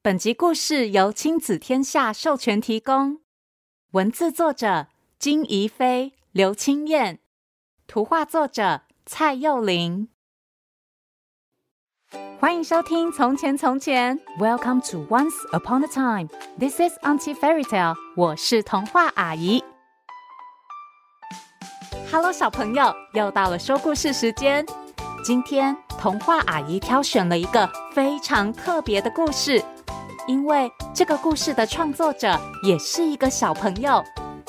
本集故事由亲子天下授权提供，文字作者金怡菲、刘清燕，图画作者蔡佑玲。欢迎收听《从前从前》，Welcome to Once Upon a Time。This is Auntie Fairy Tale。我是童话阿姨。Hello，小朋友，又到了说故事时间。今天童话阿姨挑选了一个非常特别的故事。因为这个故事的创作者也是一个小朋友，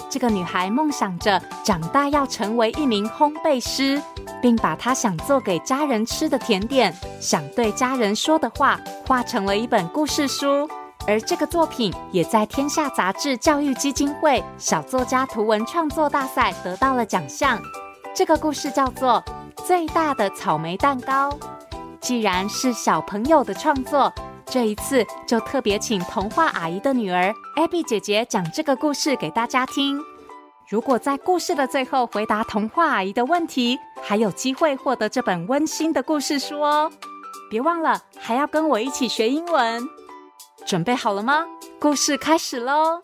这个女孩梦想着长大要成为一名烘焙师，并把她想做给家人吃的甜点、想对家人说的话画成了一本故事书。而这个作品也在天下杂志教育基金会小作家图文创作大赛得到了奖项。这个故事叫做《最大的草莓蛋糕》。既然是小朋友的创作，这一次就特别请童话阿姨的女儿 Abby 姐姐讲这个故事给大家听。如果在故事的最后回答童话阿姨的问题，还有机会获得这本温馨的故事书哦。别忘了还要跟我一起学英文。准备好了吗？故事开始喽！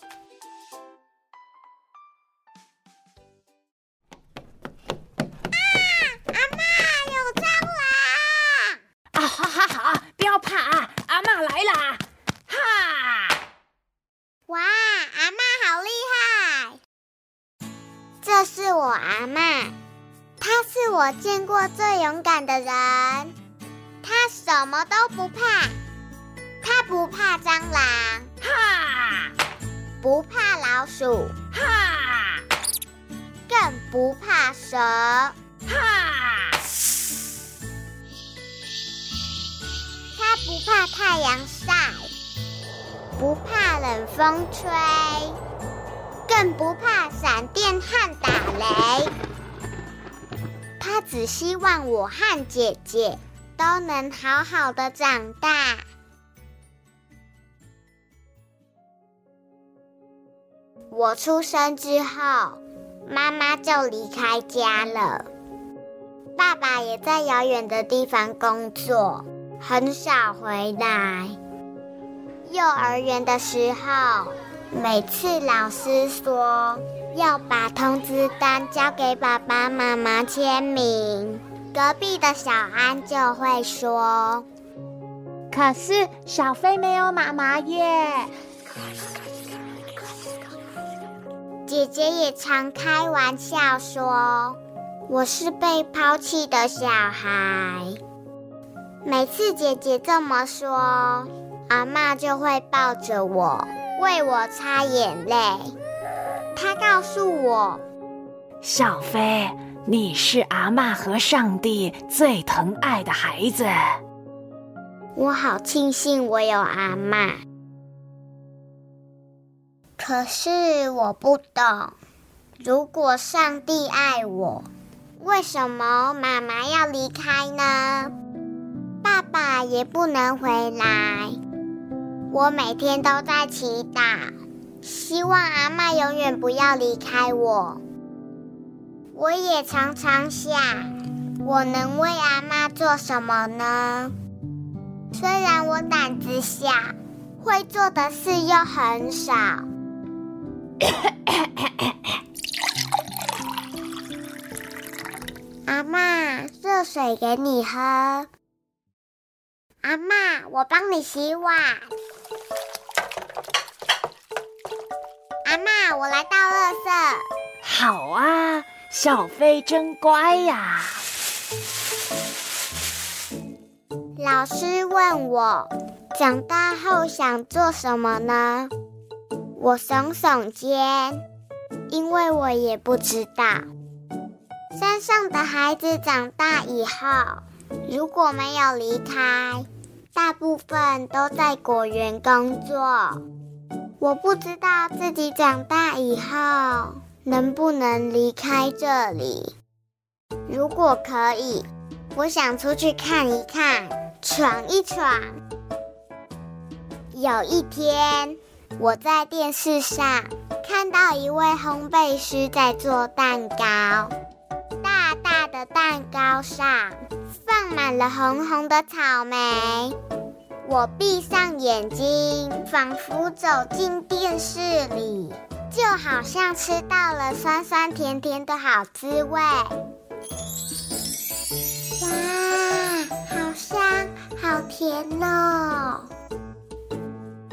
勇敢的人。他什么都不怕，他不怕蟑螂，哈；不怕老鼠，哈；更不怕蛇，哈。他不怕太阳晒，不怕冷风吹。更不怕闪电和打雷，只希望我和姐姐都能好好的长大。我出生之后，妈妈就离开家了，爸爸也在遥远的地方工作，很少回来。幼儿园的时候。每次老师说要把通知单交给爸爸妈妈签名，隔壁的小安就会说：“可是小飞没有妈妈耶。”姐姐也常开玩笑说：“我是被抛弃的小孩。”每次姐姐这么说，阿嬷就会抱着我。为我擦眼泪，他告诉我：“小飞，你是阿嬷和上帝最疼爱的孩子。”我好庆幸我有阿嬷，可是我不懂，如果上帝爱我，为什么妈妈要离开呢？爸爸也不能回来。我每天都在祈祷，希望阿妈永远不要离开我。我也常常想，我能为阿妈做什么呢？虽然我胆子小，会做的事又很少。阿妈，热水给你喝。阿妈，我帮你洗碗。阿嬷，我来倒垃圾。好啊，小飞真乖呀。老师问我，长大后想做什么呢？我耸耸肩，因为我也不知道。山上的孩子长大以后，如果没有离开，大部分都在果园工作。我不知道自己长大以后能不能离开这里。如果可以，我想出去看一看，闯一闯。有一天，我在电视上看到一位烘焙师在做蛋糕，大大的蛋糕上放满了红红的草莓。我闭上眼睛，仿佛走进电视里，就好像吃到了酸酸甜甜的好滋味。哇，好香，好甜哦！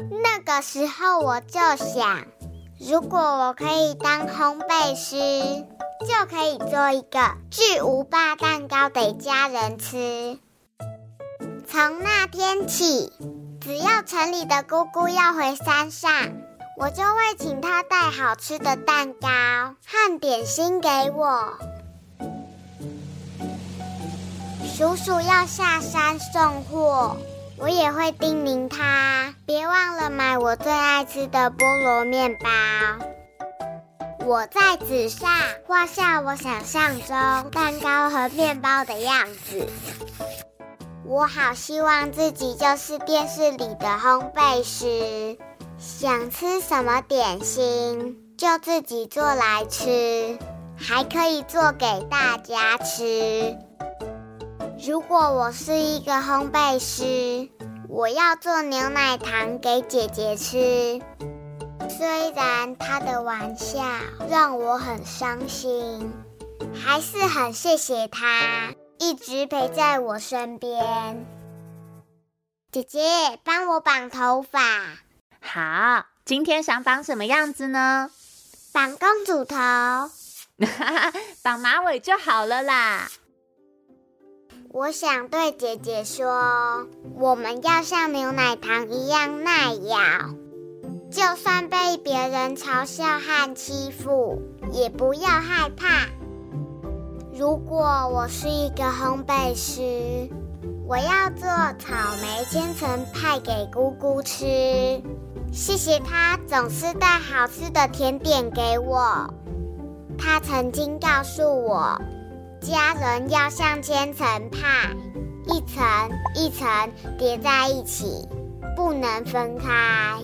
那个时候我就想，如果我可以当烘焙师，就可以做一个巨无霸蛋糕给家人吃。从那天起，只要城里的姑姑要回山上，我就会请她带好吃的蛋糕和点心给我。叔叔要下山送货，我也会叮咛他，别忘了买我最爱吃的菠萝面包。我在纸上画下我想象中蛋糕和面包的样子。我好希望自己就是电视里的烘焙师，想吃什么点心就自己做来吃，还可以做给大家吃。如果我是一个烘焙师，我要做牛奶糖给姐姐吃。虽然她的玩笑让我很伤心，还是很谢谢她。一直陪在我身边。姐姐，帮我绑头发。好，今天想绑什么样子呢？绑公主头。绑马尾就好了啦。我想对姐姐说，我们要像牛奶糖一样耐咬，就算被别人嘲笑和欺负，也不要害怕。如果我是一个烘焙师，我要做草莓千层派给姑姑吃。谢谢她总是带好吃的甜点给我。她曾经告诉我，家人要像千层派，一层一层叠在一起，不能分开。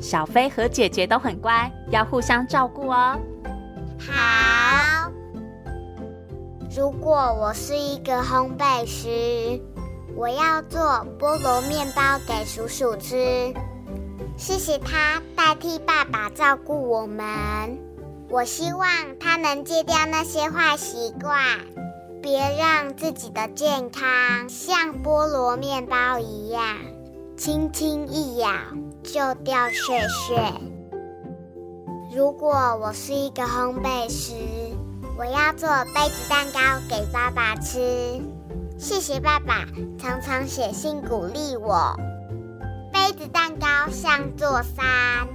小飞和姐姐都很乖，要互相照顾哦。好。如果我是一个烘焙师，我要做菠萝面包给叔叔吃。谢谢他代替爸爸照顾我们。我希望他能戒掉那些坏习惯，别让自己的健康像菠萝面包一样，轻轻一咬就掉屑屑。如果我是一个烘焙师。我要做杯子蛋糕给爸爸吃，谢谢爸爸常常写信鼓励我。杯子蛋糕像座山，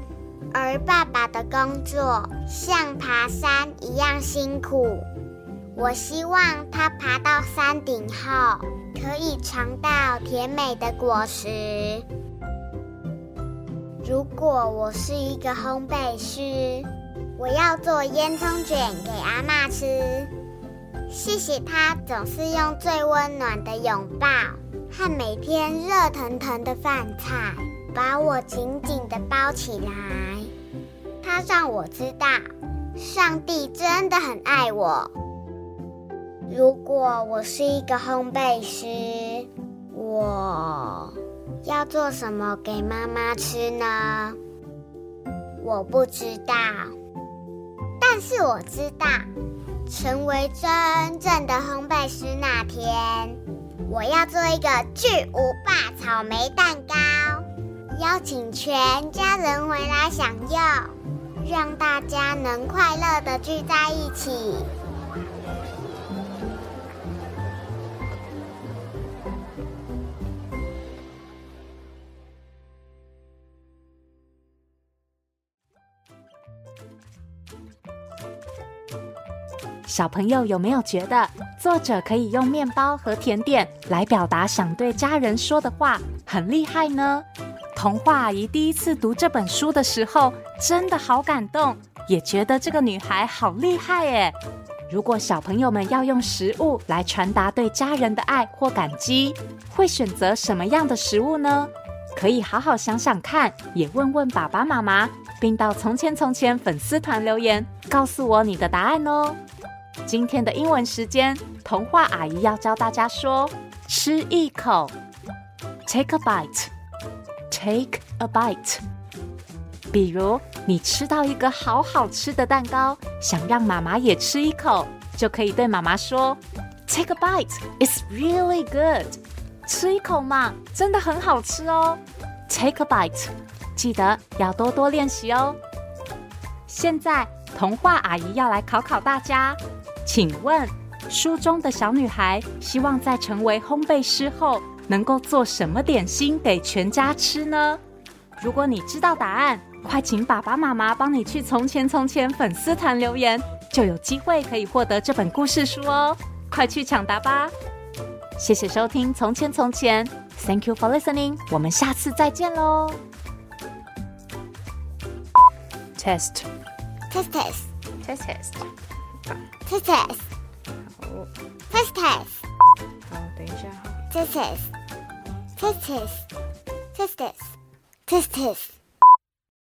而爸爸的工作像爬山一样辛苦。我希望他爬到山顶后，可以尝到甜美的果实。如果我是一个烘焙师。我要做烟囱卷给阿嬷吃，谢谢她总是用最温暖的拥抱和每天热腾腾的饭菜把我紧紧地包起来。她让我知道，上帝真的很爱我。如果我是一个烘焙师，我要做什么给妈妈吃呢？我不知道。是我知道，成为真正的烘焙师那天，我要做一个巨无霸草莓蛋糕，邀请全家人回来享用，让大家能快乐的聚在一起。小朋友有没有觉得作者可以用面包和甜点来表达想对家人说的话，很厉害呢？童话阿姨第一次读这本书的时候，真的好感动，也觉得这个女孩好厉害耶。如果小朋友们要用食物来传达对家人的爱或感激，会选择什么样的食物呢？可以好好想想看，也问问爸爸妈妈，并到从前从前粉丝团留言，告诉我你的答案哦。今天的英文时间，童话阿姨要教大家说“吃一口”。Take a bite. Take a bite. 比如你吃到一个好好吃的蛋糕，想让妈妈也吃一口，就可以对妈妈说：“Take a bite. It's really good.” 吃一口嘛，真的很好吃哦。Take a bite. 记得要多多练习哦。现在童话阿姨要来考考大家，请问书中的小女孩希望在成为烘焙师后，能够做什么点心给全家吃呢？如果你知道答案，快请爸爸妈妈帮你去《从前从前》粉丝团留言，就有机会可以获得这本故事书哦！快去抢答吧！谢谢收听《从前从前》，Thank you for listening，我们下次再见喽！Test test test test test，好，test test，好，test test，好，等一下哈，test test，test test，test test，test test。